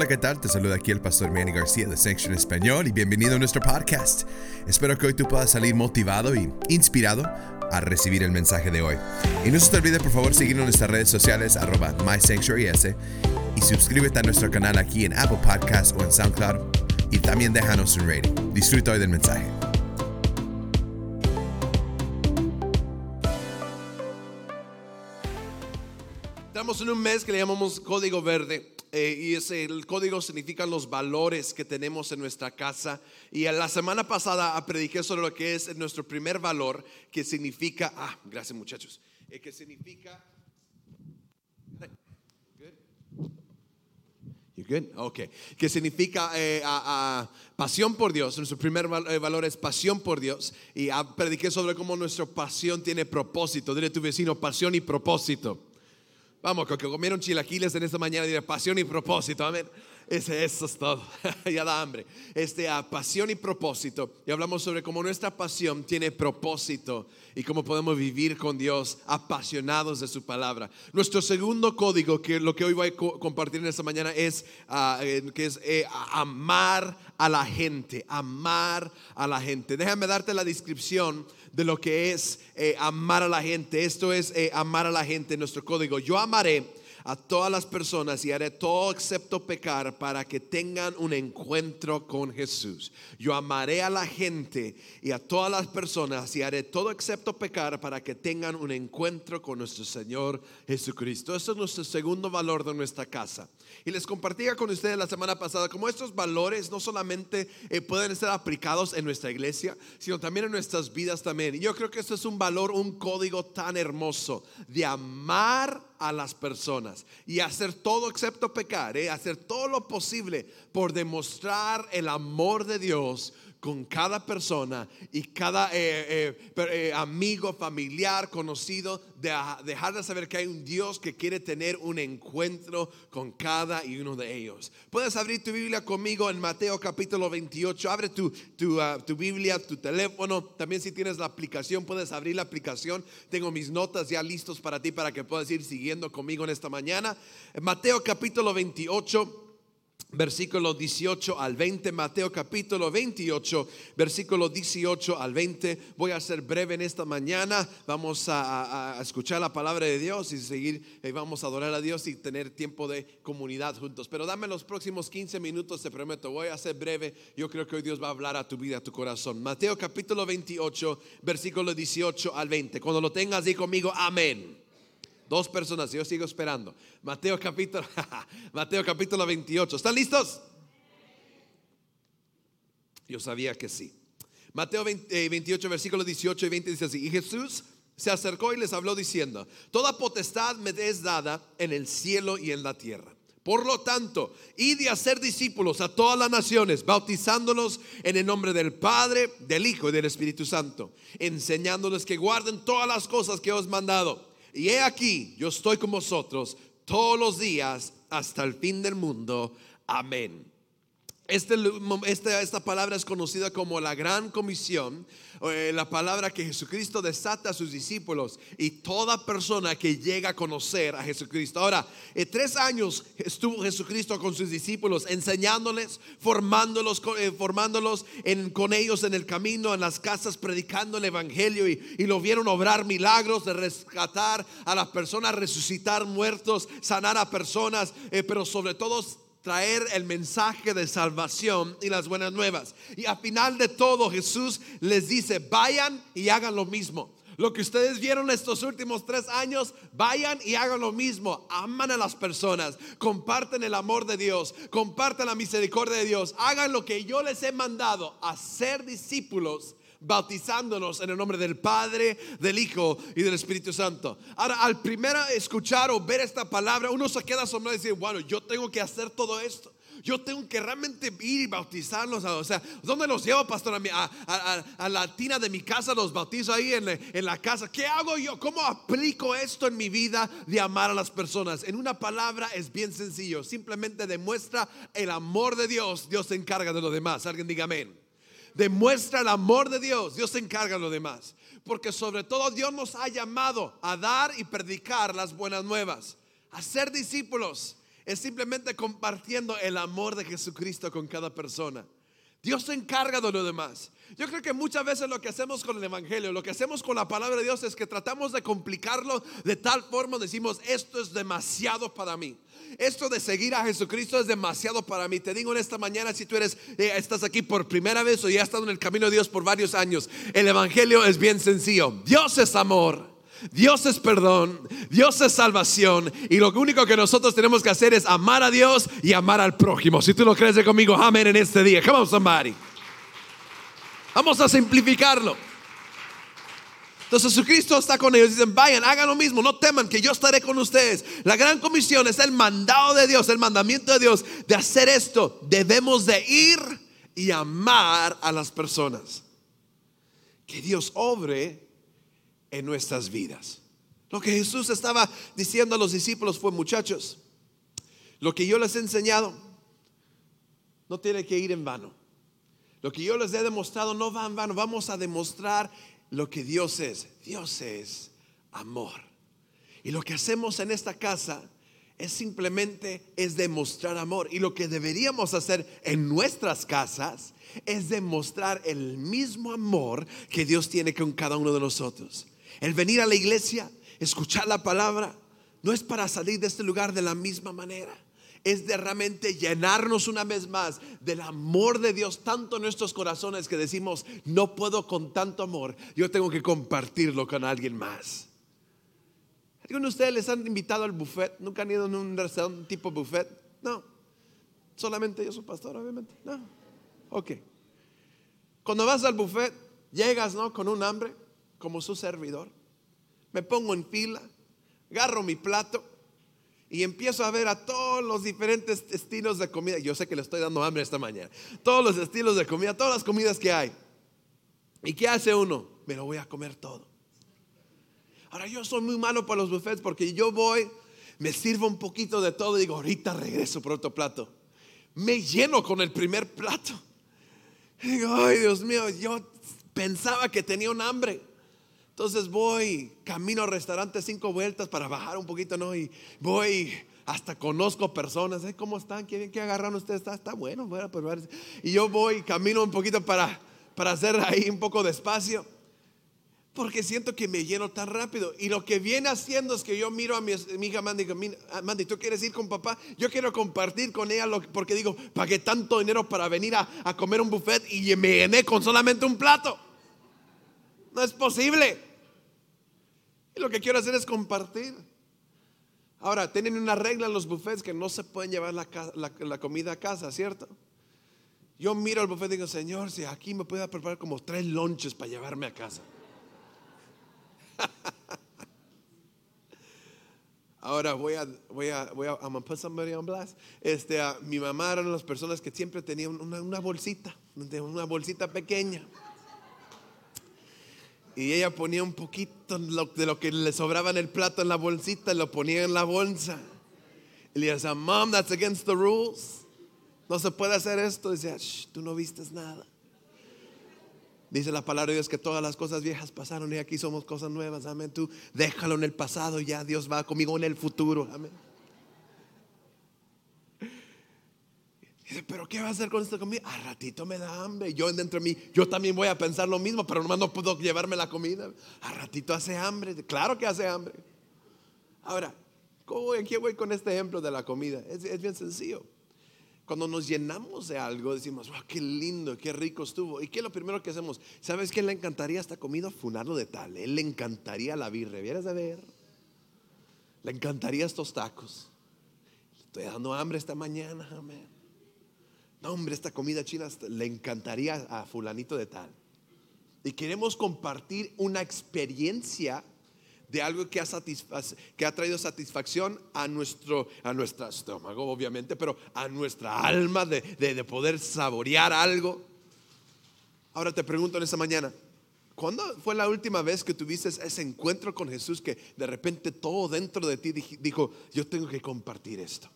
Hola, ¿qué tal? Te saluda aquí el pastor Manny García de Section Español y bienvenido a nuestro podcast. Espero que hoy tú puedas salir motivado y inspirado a recibir el mensaje de hoy. Y no se te olvide por favor seguirnos en nuestras redes sociales arroba MySanctuaryS y suscríbete a nuestro canal aquí en Apple Podcasts o en SoundCloud y también déjanos un rating. Disfruta hoy del mensaje. Estamos en un mes que le llamamos Código Verde. Eh, y ese, el código significa los valores que tenemos en nuestra casa. Y la semana pasada prediqué sobre lo que es nuestro primer valor, que significa, ah, gracias muchachos, eh, que significa... Good? Ok. Que significa eh, a- a pasión por Dios. Nuestro primer eh, valor es pasión por Dios. Y ah, prediqué sobre cómo nuestra pasión tiene propósito. Dile a tu vecino, pasión y propósito. Vamos, que comieron chilaquiles en esta mañana, diré pasión y propósito, amén. Eso es todo, ya da hambre. Este, a pasión y propósito. Y hablamos sobre cómo nuestra pasión tiene propósito y cómo podemos vivir con Dios apasionados de su palabra. Nuestro segundo código, que lo que hoy voy a co- compartir en esta mañana, es ah, que es eh, amar a la gente, amar a la gente. Déjame darte la descripción de lo que es eh, amar a la gente. Esto es eh, amar a la gente, nuestro código. Yo amaré a todas las personas y haré todo excepto pecar para que tengan un encuentro con Jesús. Yo amaré a la gente y a todas las personas y haré todo excepto pecar para que tengan un encuentro con nuestro Señor Jesucristo. Eso es nuestro segundo valor de nuestra casa. Y les compartía con ustedes la semana pasada como estos valores no solamente eh, pueden ser aplicados en nuestra iglesia, sino también en nuestras vidas también. Y yo creo que esto es un valor, un código tan hermoso de amar a las personas. Y hacer todo excepto pecar, eh, hacer todo lo posible por demostrar el amor de Dios con cada persona y cada eh, eh, eh, amigo, familiar, conocido, de a- dejar de saber que hay un Dios que quiere tener un encuentro con cada y uno de ellos. Puedes abrir tu Biblia conmigo en Mateo capítulo 28. Abre tu, tu, ah, tu Biblia, tu teléfono. También si tienes la aplicación, puedes abrir la aplicación. Tengo mis notas ya listos para ti para que puedas ir siguiendo conmigo en esta mañana. Mateo capítulo 28 versículo 18 al 20, Mateo capítulo 28, versículo 18 al 20. Voy a ser breve en esta mañana. Vamos a, escuchar la palabra de Dios y seguir, eh, vamos a adorar a Dios y tener tiempo de comunidad juntos. Pero dame los próximos 15 minutos, te prometo. Voy a ser breve. Yo creo que hoy Dios va a hablar a tu vida, a tu corazón. Mateo capítulo 28, versículo 18 al 20. Cuando lo tengas, di conmigo, amén. Dos personas, yo sigo esperando. Mateo capítulo, Mateo capítulo 28. ¿Están listos? Yo sabía que sí. Mateo 20, eh, 28, versículos 18 y 20 dice así. Y Jesús se acercó y les habló diciendo, Toda potestad me es dada en el cielo y en la tierra. Por lo tanto, id y hacer discípulos a todas las naciones, bautizándolos en el nombre del Padre, del Hijo y del Espíritu Santo, enseñándoles que guarden todas las cosas que os he mandado. Y he aquí, yo estoy con vosotros todos los días hasta el fin del mundo. Amén. Este, esta, esta palabra es conocida como la gran comisión, eh, la palabra que Jesucristo desata a sus discípulos y toda persona que llega a conocer a Jesucristo. Ahora, tres años estuvo Jesucristo con sus discípulos, enseñándoles, formándolos, eh, formándolos con ellos en el camino, en las casas, predicando el Evangelio y, y lo vieron obrar milagros de rescatar a las personas, resucitar muertos, sanar a personas, eh, pero sobre todo traer el mensaje de salvación y las buenas nuevas. Y al final de todo Jesús les dice, vayan y hagan lo mismo. Lo que ustedes vieron estos últimos tres años, vayan y hagan lo mismo. Aman a las personas, comparten el amor de Dios, comparten la misericordia de Dios. Hagan lo que yo les he mandado, hacer discípulos bautizándonos en el nombre del Padre, del Hijo y del Espíritu Santo. Ahora, al primero escuchar o ver esta palabra, uno se queda asombrado y dice, bueno, yo tengo que hacer todo esto. Yo tengo que realmente ir y bautizarlos. O sea, ¿dónde los llevo, pastor? A, la tina de mi casa, los bautizo ahí en, en la casa. ¿Qué hago yo? ¿Cómo aplico esto en mi vida de amar a las personas? En una palabra es bien sencillo. Simplemente demuestra el amor de Dios. Dios se encarga de lo demás. Alguien diga amén demuestra el amor de Dios, Dios se encarga de lo demás. Porque sobre todo Dios nos ha llamado a dar y predicar las buenas nuevas, a ser discípulos. es simplemente compartiendo el amor de Jesucristo con cada persona. Dios se encarga de lo demás. Yo creo que muchas veces lo que hacemos con el Evangelio, lo que hacemos con la palabra de Dios es que tratamos de complicarlo de tal forma, decimos, esto es demasiado para mí. Esto de seguir a Jesucristo es demasiado para mí. Te digo en esta mañana, si tú eres, eh, estás aquí por primera vez o ya has estado en el camino de Dios por varios años, el Evangelio es bien sencillo. Dios es amor. Dios es perdón, Dios es salvación y lo único que nosotros tenemos que hacer es amar a Dios y amar al prójimo. Si tú lo crees conmigo, amén en este día. Come on somebody. Vamos a simplificarlo. Entonces Jesucristo está con ellos. Dicen, vayan, hagan lo mismo, no teman que yo estaré con ustedes. La gran comisión es el mandado de Dios, el mandamiento de Dios de hacer esto. Debemos de ir y amar a las personas. Que Dios obre en nuestras vidas. Lo que Jesús estaba diciendo a los discípulos fue, muchachos, lo que yo les he enseñado no tiene que ir en vano. Lo que yo les he demostrado no va en vano. Vamos a demostrar lo que Dios es. Dios es amor. Y lo que hacemos en esta casa es simplemente es demostrar amor. Y lo que deberíamos hacer en nuestras casas es demostrar el mismo amor que Dios tiene con cada uno de nosotros. El venir a la iglesia, escuchar la palabra, no es para salir de este lugar de la misma manera. Es de realmente llenarnos una vez más del amor de Dios tanto en nuestros corazones que decimos, no puedo con tanto amor, yo tengo que compartirlo con alguien más. ¿Algunos de ustedes les han invitado al buffet? ¿Nunca han ido en un restaurante tipo buffet? No. Solamente yo soy pastor, obviamente. No. Ok. Cuando vas al buffet, llegas, ¿no? Con un hambre como su servidor. Me pongo en fila, agarro mi plato y empiezo a ver a todos los diferentes estilos de comida. Yo sé que le estoy dando hambre esta mañana. Todos los estilos de comida, todas las comidas que hay. ¿Y qué hace uno? Me lo voy a comer todo. Ahora yo soy muy malo para los buffets porque yo voy, me sirvo un poquito de todo y digo, ahorita regreso por otro plato. Me lleno con el primer plato. digo, ay Dios mío, yo pensaba que tenía un hambre. Entonces voy, camino al restaurante cinco vueltas para bajar un poquito, ¿no? Y voy, hasta conozco personas, ¿eh? ¿cómo están? ¿Qué, qué agarran ustedes? Está, está bueno, bueno, pues, Y yo voy, camino un poquito para, para hacer ahí un poco de espacio. Porque siento que me lleno tan rápido. Y lo que viene haciendo es que yo miro a mi, hija Mandy, ah, Mandy, ¿tú quieres ir con papá? Yo quiero compartir con ella lo, porque digo, pagué tanto dinero para venir a, a comer un buffet y me llené con solamente un plato. No es posible. Lo que quiero hacer es compartir. Ahora, tienen una regla en los buffets que no se pueden llevar la, comida a casa, ¿cierto? Yo miro al buffet y digo, Señor, si aquí me puede preparar como tres lonches para llevarme a casa. Ahora voy a, voy a, voy a, I'm on blast. Este, mi mamá era una de las personas que siempre tenía una, una bolsita, una bolsita pequeña. Y ella ponía un poquito de lo que le sobraba en el plato en la bolsita, lo ponía en la bolsa. Y le decía, Mom, that's against the rules. No se puede hacer esto. Decía, tú no vistes nada. Dice la palabra de Dios que todas las cosas viejas pasaron y aquí somos cosas nuevas. Amén. Tú déjalo en el pasado, ya Dios va conmigo en el futuro. Amén. Dice, pero ¿qué va a hacer con esta comida? A ratito me da hambre. Yo dentro de mí, yo también voy a pensar lo mismo, pero nomás no puedo llevarme la comida. A ratito hace hambre. Claro que hace hambre. Ahora, ¿cómo, ¿en qué voy con este ejemplo de la comida? Es, bien sencillo. Cuando nos llenamos de algo, decimos, wow, qué lindo, qué rico estuvo. ¿Y qué es lo primero que hacemos? ¿Sabes quién le encantaría esta comida? Funarlo de tal. Él le encantaría la birre. ¿Vieras a ver? Le encantaría estos tacos. Estoy dando hambre esta mañana. Amén. No, hombre, esta comida china le encantaría a fulanito de tal. Y queremos compartir una experiencia de algo que ha, traído satisfacción a nuestro, a nuestro estómago, obviamente, pero a nuestra alma de, de poder saborear algo. Ahora te pregunto en esta mañana, ¿cuándo fue la última vez que tuviste ese encuentro con Jesús que de repente todo dentro de ti dijo, yo tengo que compartir esto?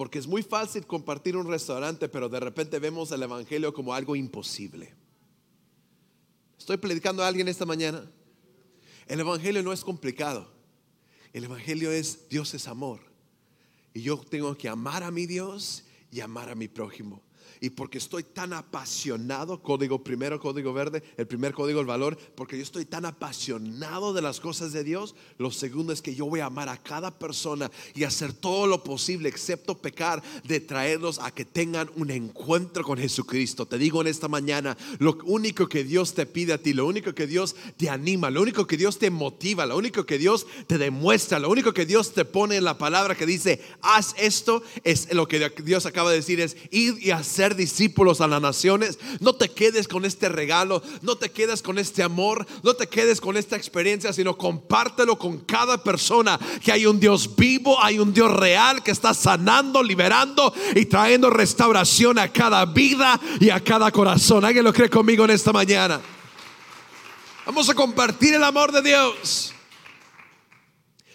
Porque es muy fácil compartir un restaurante, pero de repente vemos el Evangelio como algo imposible. Estoy predicando a alguien esta mañana. El Evangelio no es complicado. El Evangelio es Dios es amor. Y yo tengo que amar a mi Dios y amar a mi prójimo. Y porque estoy tan apasionado, código primero, código verde, el primer código, el valor, porque yo estoy tan apasionado de las cosas de Dios, lo segundo es que yo voy a amar a cada persona y hacer todo lo posible, excepto pecar, de traerlos a que tengan un encuentro con Jesucristo. Te digo en esta mañana, lo único que Dios te pide a ti, lo único que Dios te anima, lo único que Dios te motiva, lo único que Dios te demuestra, lo único que Dios te pone en la palabra que dice, haz esto, es lo que Dios acaba de decir, es ir y discípulos a las naciones. No te quedes con este regalo, no te quedes con este amor, no te quedes con esta experiencia, sino compártelo con cada persona. Que hay un Dios vivo, hay un Dios real que está sanando, liberando y trayendo restauración a cada vida y a cada corazón. ¿Alguien lo cree conmigo en esta mañana? Vamos a compartir el amor de Dios.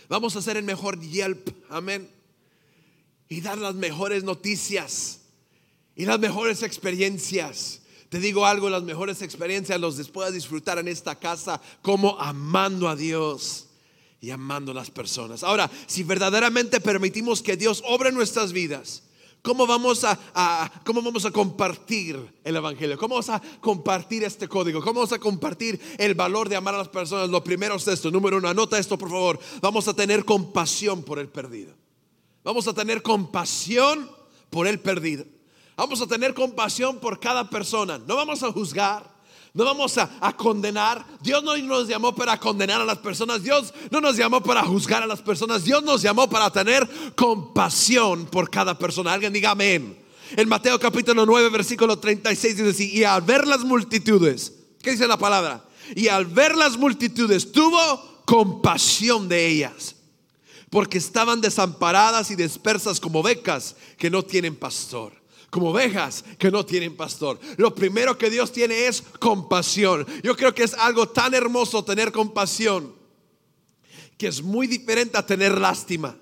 Vamos a hacer el mejor Yelp. Amén. Y dar las mejores noticias y las mejores experiencias. Te digo algo, las mejores experiencias los puedas disfrutar en esta casa como amando a Dios y amando a las personas. Ahora, si verdaderamente permitimos que Dios obre nuestras vidas, ¿cómo vamos a, cómo vamos a compartir el Evangelio? ¿Cómo vamos a compartir este código? ¿Cómo vamos a compartir el valor de amar a las personas? Lo primero es esto. Número uno, anota esto por favor. Vamos a tener compasión por el perdido. Vamos a tener compasión por el perdido. Vamos a tener compasión por cada persona. No vamos a juzgar. No vamos a, condenar. Dios no nos llamó para condenar a las personas. Dios no nos llamó para juzgar a las personas. Dios nos llamó para tener compasión por cada persona. Alguien diga amén. En Mateo capítulo 9, versículo 36 dice así, y al ver las multitudes, ¿qué dice la palabra? Y al ver las multitudes tuvo compasión de ellas, porque estaban desamparadas y dispersas como becas que no tienen pastor como ovejas que no tienen pastor. Lo primero que Dios tiene es compasión. Yo creo que es algo tan hermoso tener compasión que es muy diferente a tener lástima.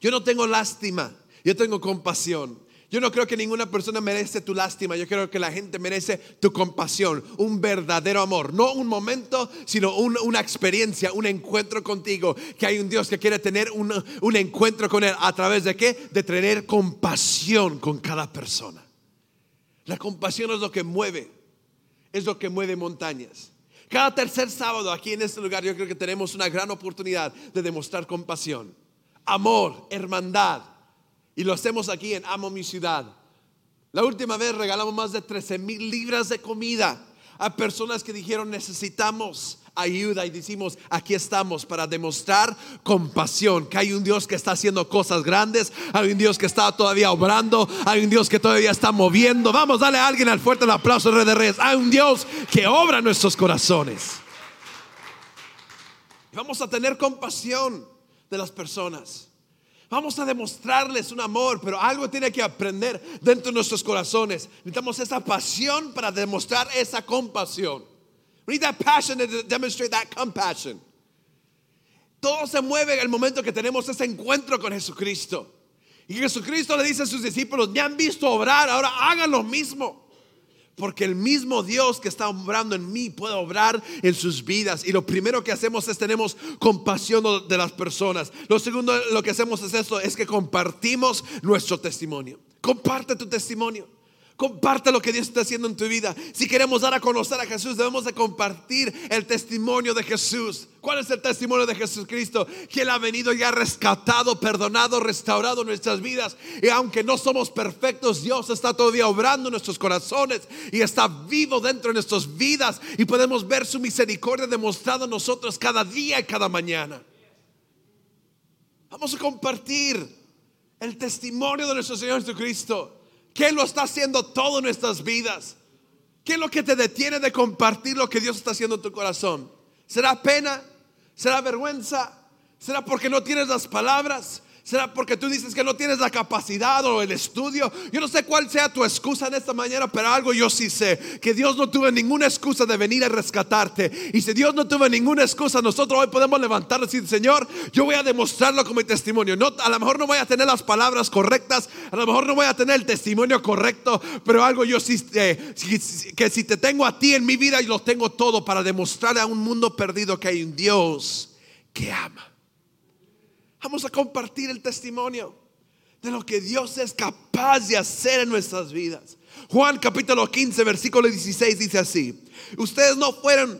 Yo no tengo lástima, yo tengo compasión. Yo no creo que ninguna persona merece tu lástima. Yo creo que la gente merece tu compasión, un verdadero amor. No un momento, sino una experiencia, un encuentro contigo. Que hay un Dios que quiere tener un, un encuentro con Él. ¿A través de qué? De tener compasión con cada persona. La compasión es lo que mueve. Es lo que mueve montañas. Cada tercer sábado aquí en este lugar yo creo que tenemos una gran oportunidad de demostrar compasión, amor, hermandad y lo hacemos aquí en Amo mi ciudad. La última vez regalamos más de 13 mil libras de comida a personas que dijeron necesitamos ayuda y decimos aquí estamos para demostrar compasión, que hay un Dios que está haciendo cosas grandes, hay un Dios que está todavía obrando, hay un Dios que todavía está moviendo. Vamos, dale a alguien al fuerte el aplauso, Rey de Reyes. Hay un Dios que obra nuestros corazones. Vamos a tener compasión de las personas. Vamos a demostrarles un amor, pero algo tiene que aprender dentro de nuestros corazones. Necesitamos esa pasión para demostrar esa compasión. We need that passion to demonstrate that compassion. Todo se mueve en el momento que tenemos ese encuentro con Jesucristo. Y Jesucristo le dice a sus discípulos, me han visto obrar, ahora hagan lo mismo. Porque el mismo Dios que está obrando en mí puede obrar en sus vidas. Y lo primero que hacemos es tenemos compasión de las personas. Lo segundo lo que hacemos es esto, es que compartimos nuestro testimonio. Comparte tu testimonio. Comparte lo que Dios está haciendo en tu vida. Si queremos dar a conocer a Jesús, debemos de compartir el testimonio de Jesús. ¿Cuál es el testimonio de Jesucristo? Que Él ha venido y ha rescatado, perdonado, restaurado nuestras vidas. Y aunque no somos perfectos, Dios está todavía obrando en nuestros corazones y está vivo dentro de nuestras vidas. Y podemos ver su misericordia demostrada en nosotros cada día y cada mañana. Vamos a compartir el testimonio de nuestro Señor Jesucristo. ¿Qué lo está haciendo todo en nuestras vidas? ¿Qué es lo que te detiene de compartir lo que Dios está haciendo en tu corazón? ¿Será pena? ¿Será vergüenza? ¿Será porque no tienes las palabras? ¿Será porque tú dices que no tienes la capacidad o el estudio? Yo no sé cuál sea tu excusa en esta mañana, pero algo yo sí sé, que Dios no tuvo ninguna excusa de venir a rescatarte. Y si Dios no tuvo ninguna excusa, nosotros hoy podemos levantarnos y decir, Señor, yo voy a demostrarlo como mi testimonio. No, a lo mejor no voy a tener las palabras correctas, a lo mejor no voy a tener el testimonio correcto, pero algo yo sí, sé que si te tengo a ti en mi vida, y lo tengo todo para demostrarle a un mundo perdido que hay un Dios que ama. Vamos a compartir el testimonio. de lo que Dios es capaz de hacer en nuestras vidas. Juan capítulo 15, versículo 16 dice así, ustedes no fueron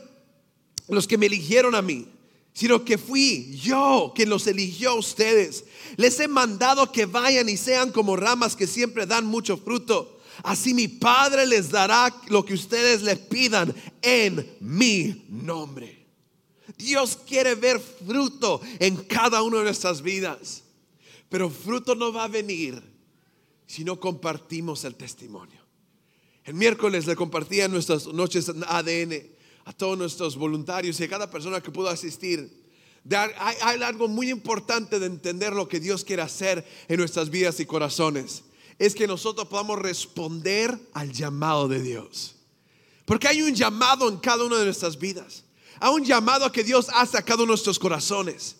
los que me eligieron a mí, sino que fui yo quien los eligió a ustedes. Les he mandado que vayan y sean como ramas que siempre dan mucho fruto. Así mi Padre les dará lo que ustedes le pidan en mi nombre. Dios quiere ver fruto en cada una de nuestras vidas. Pero fruto no va a venir si no compartimos el testimonio. El miércoles le compartía nuestras noches ADN a todos nuestros voluntarios y a cada persona que pudo asistir. Hay, hay, algo muy importante de entender lo que Dios quiere hacer en nuestras vidas y corazones. Es que nosotros podamos responder al llamado de Dios. Porque hay un llamado en cada una de nuestras vidas. Hay un llamado que Dios a uno de nuestros corazones.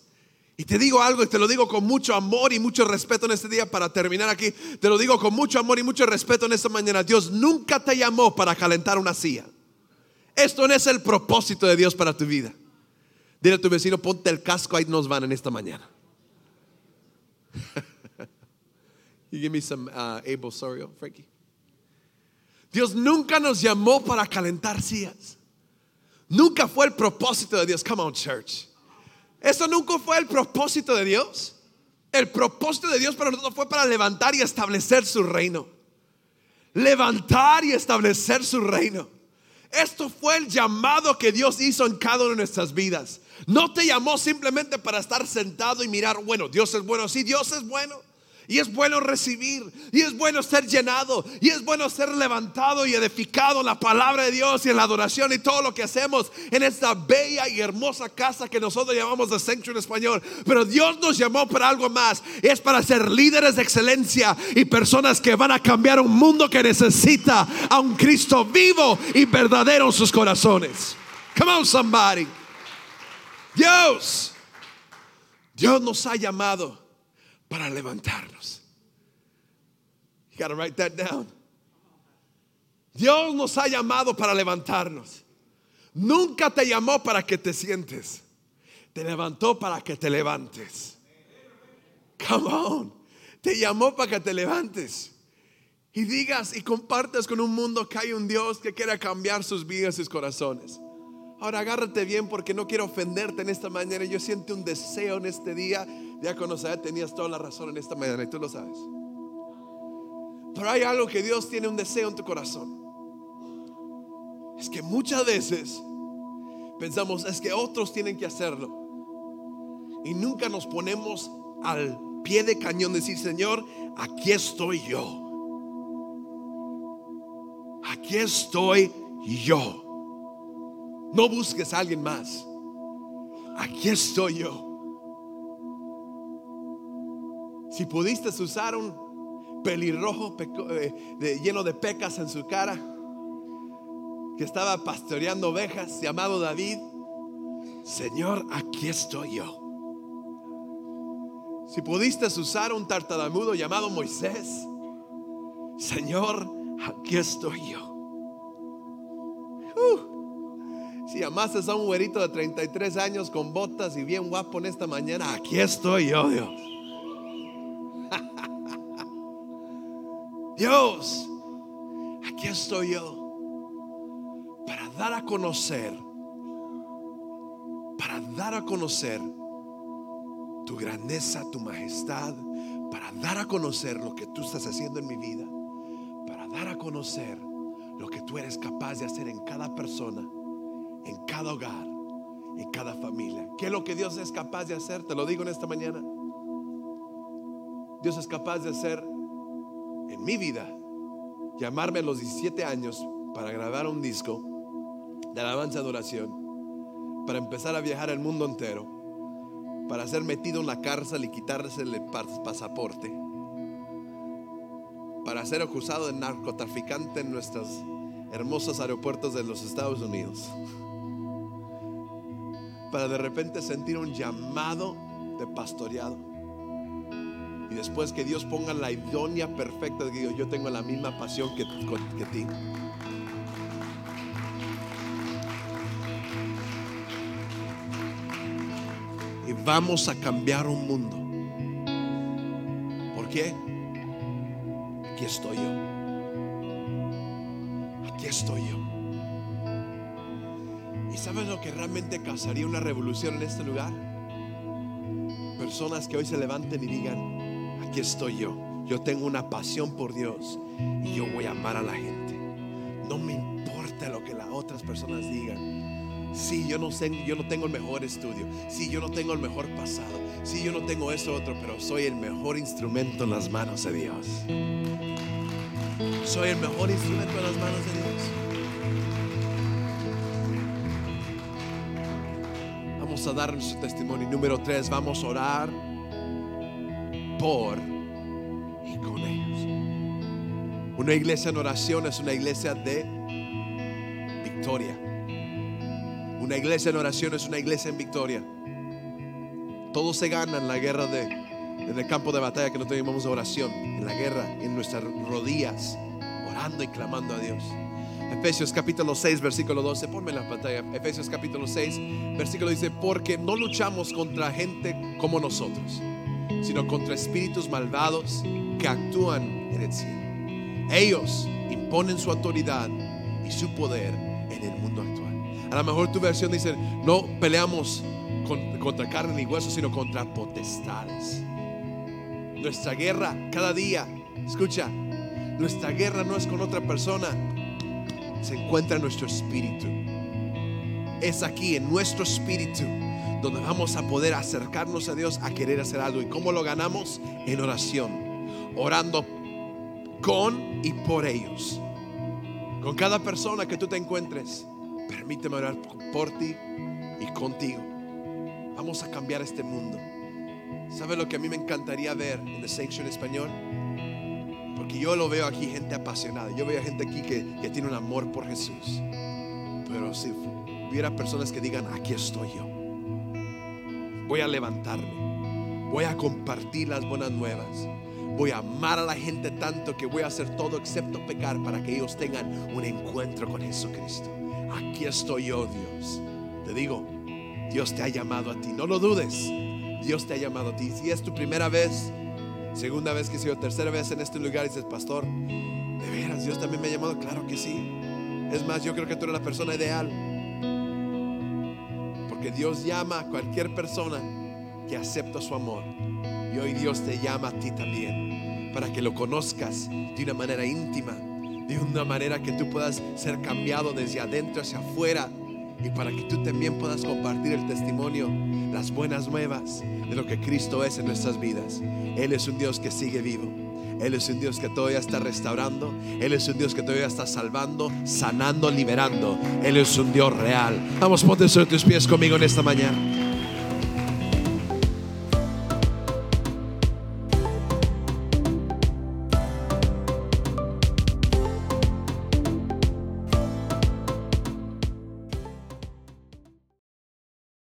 Y te digo algo y te lo digo con mucho amor y mucho respeto en este día para terminar aquí. Te lo digo con mucho amor y mucho respeto en esta mañana. Dios nunca te llamó para calentar una silla. Esto no es el propósito de Dios para tu vida. Dile a tu vecino, ponte el casco, ahí nos van en esta mañana. give me some uh, Abel Sorio, Frankie. Dios nunca nos llamó para calentar sillas. Nunca fue el propósito de Dios. Come on, church. Eso nunca fue el propósito de Dios. El propósito de Dios para nosotros fue para levantar y establecer su reino. Levantar y establecer su reino. Esto fue el llamado que Dios hizo en cada una de nuestras vidas. No te llamó simplemente para estar sentado y mirar, bueno, Dios es bueno, sí, Dios es bueno. Y es bueno recibir, y es bueno ser llenado, y es bueno ser levantado y edificado en la palabra de Dios y en la adoración y todo lo que hacemos en esta bella y hermosa casa que nosotros llamamos Centro en español. Pero Dios nos llamó para algo más, es para ser líderes de excelencia y personas que van a cambiar un mundo que necesita a un Cristo vivo y verdadero en sus corazones. Come on, somebody. Dios, Dios nos ha llamado para levantarnos. You gotta write that down. Dios nos ha llamado para levantarnos. Nunca te llamó para que te sientes. Te levantó para que te levantes. Come on. Te llamó para que te levantes. Y digas y compartas con un mundo que hay un Dios que quiere cambiar sus vidas y sus corazones. Ahora agárrate bien porque no quiero ofenderte en esta mañana. Yo siento un deseo en este día ya conocer, tenías toda la razón en esta mañana y tú lo sabes. Pero hay algo que Dios tiene un deseo en tu corazón. Es que muchas veces pensamos, es que otros tienen que hacerlo. Y nunca nos ponemos al pie de cañón decir, Señor, aquí estoy yo. Aquí estoy yo. No busques a alguien más. Aquí estoy yo. Si pudiste usar un pelirrojo eh, lleno de pecas en su cara, que estaba pastoreando ovejas, llamado David, Señor, aquí estoy yo. Si pudiste usar un tartamudo llamado Moisés, Señor, aquí estoy yo. Uh, si amases a un güerito de 33 años con botas y bien guapo en esta mañana, aquí estoy yo, Dios. Dios, aquí estoy yo para dar a conocer, para dar a conocer tu grandeza, tu majestad, para dar a conocer lo que tú estás haciendo en mi vida, para dar a conocer lo que tú eres capaz de hacer en cada persona, en cada hogar, en cada familia. ¿Qué es lo que Dios es capaz de hacer? Te lo digo en esta mañana. Dios es capaz de hacer en mi vida, llamarme a los 17 años para grabar un disco de alabanza adoración, para empezar a viajar el mundo entero, para ser metido en la cárcel y quitarse el pasaporte, para ser acusado de narcotraficante en nuestros hermosos aeropuertos de los Estados Unidos, para de repente sentir un llamado de pastoreado después que Dios ponga la idónea perfecta de yo tengo la misma pasión que, que ti. Y vamos a cambiar un mundo. ¿Por qué? aquí estoy yo. Aquí estoy yo. ¿Y sabes lo que realmente causaría una revolución en este lugar? Personas que hoy se levanten y digan, aquí estoy yo. Yo tengo una pasión por Dios y yo voy a amar a la gente. No me importa lo que las otras personas digan. Sí, yo no, sé, yo no tengo el mejor estudio. Sí, yo no tengo el mejor pasado. Sí, yo no tengo eso otro, pero soy el mejor instrumento en las manos de Dios. Soy el mejor instrumento en las manos de Dios. Vamos a dar nuestro testimonio. Número tres, vamos a orar por y con ellos. Una iglesia en oración es una iglesia de victoria. Una iglesia en oración es una iglesia en victoria. Todo se gana en la guerra de, en el campo de batalla que nosotros llamamos oración. En la guerra, en nuestras rodillas, orando y clamando a Dios. Efesios capítulo 6, versículo 12. Ponme en la pantalla. Efesios capítulo 6, versículo dice, porque no luchamos contra gente como nosotros, sino contra espíritus malvados que actúan en el cielo. Ellos imponen su autoridad y su poder en el mundo actual. A lo mejor tu versión dice, no peleamos con- contra carne ni hueso, sino contra potestades. Nuestra guerra cada día, escucha, nuestra guerra no es con otra persona, se encuentra en nuestro espíritu. Es aquí, en nuestro espíritu, donde vamos a poder acercarnos a Dios a querer hacer algo. ¿Y cómo lo ganamos? En oración, orando con y por ellos. Con cada persona que tú te encuentres, permíteme orar por ti y contigo. Vamos a cambiar este mundo. ¿Sabe lo que a mí me encantaría ver en The Sanction Español? Porque yo lo veo aquí, gente apasionada. Yo veo gente aquí que, que tiene un amor por Jesús. Pero si hubiera personas que digan, aquí estoy yo. Voy a levantarme. Voy a compartir las buenas nuevas. Voy a amar a la gente tanto que voy a hacer todo excepto pecar para que ellos tengan un encuentro con Jesucristo. Aquí estoy yo, Dios. Te digo, Dios te ha llamado a ti. No lo dudes. Dios te ha llamado a ti. Si es tu primera vez, segunda vez que sido tercera vez en este lugar dices, pastor, de veras, Dios también me ha llamado. Claro que sí. Es más, yo creo que tú eres la persona ideal. Dios llama a cualquier persona que acepta su amor. Y hoy Dios te llama a ti también. Para que lo conozcas de una manera íntima. De una manera que tú puedas ser cambiado desde adentro hacia afuera. Y para que tú también puedas compartir el testimonio, las buenas nuevas de lo que Cristo es en nuestras vidas. Él es un Dios que sigue vivo. Él es un Dios que todavía está restaurando. Él es un Dios que todavía está salvando, sanando, liberando. Él es un Dios real. Vamos, ponte sobre tus pies conmigo en esta mañana.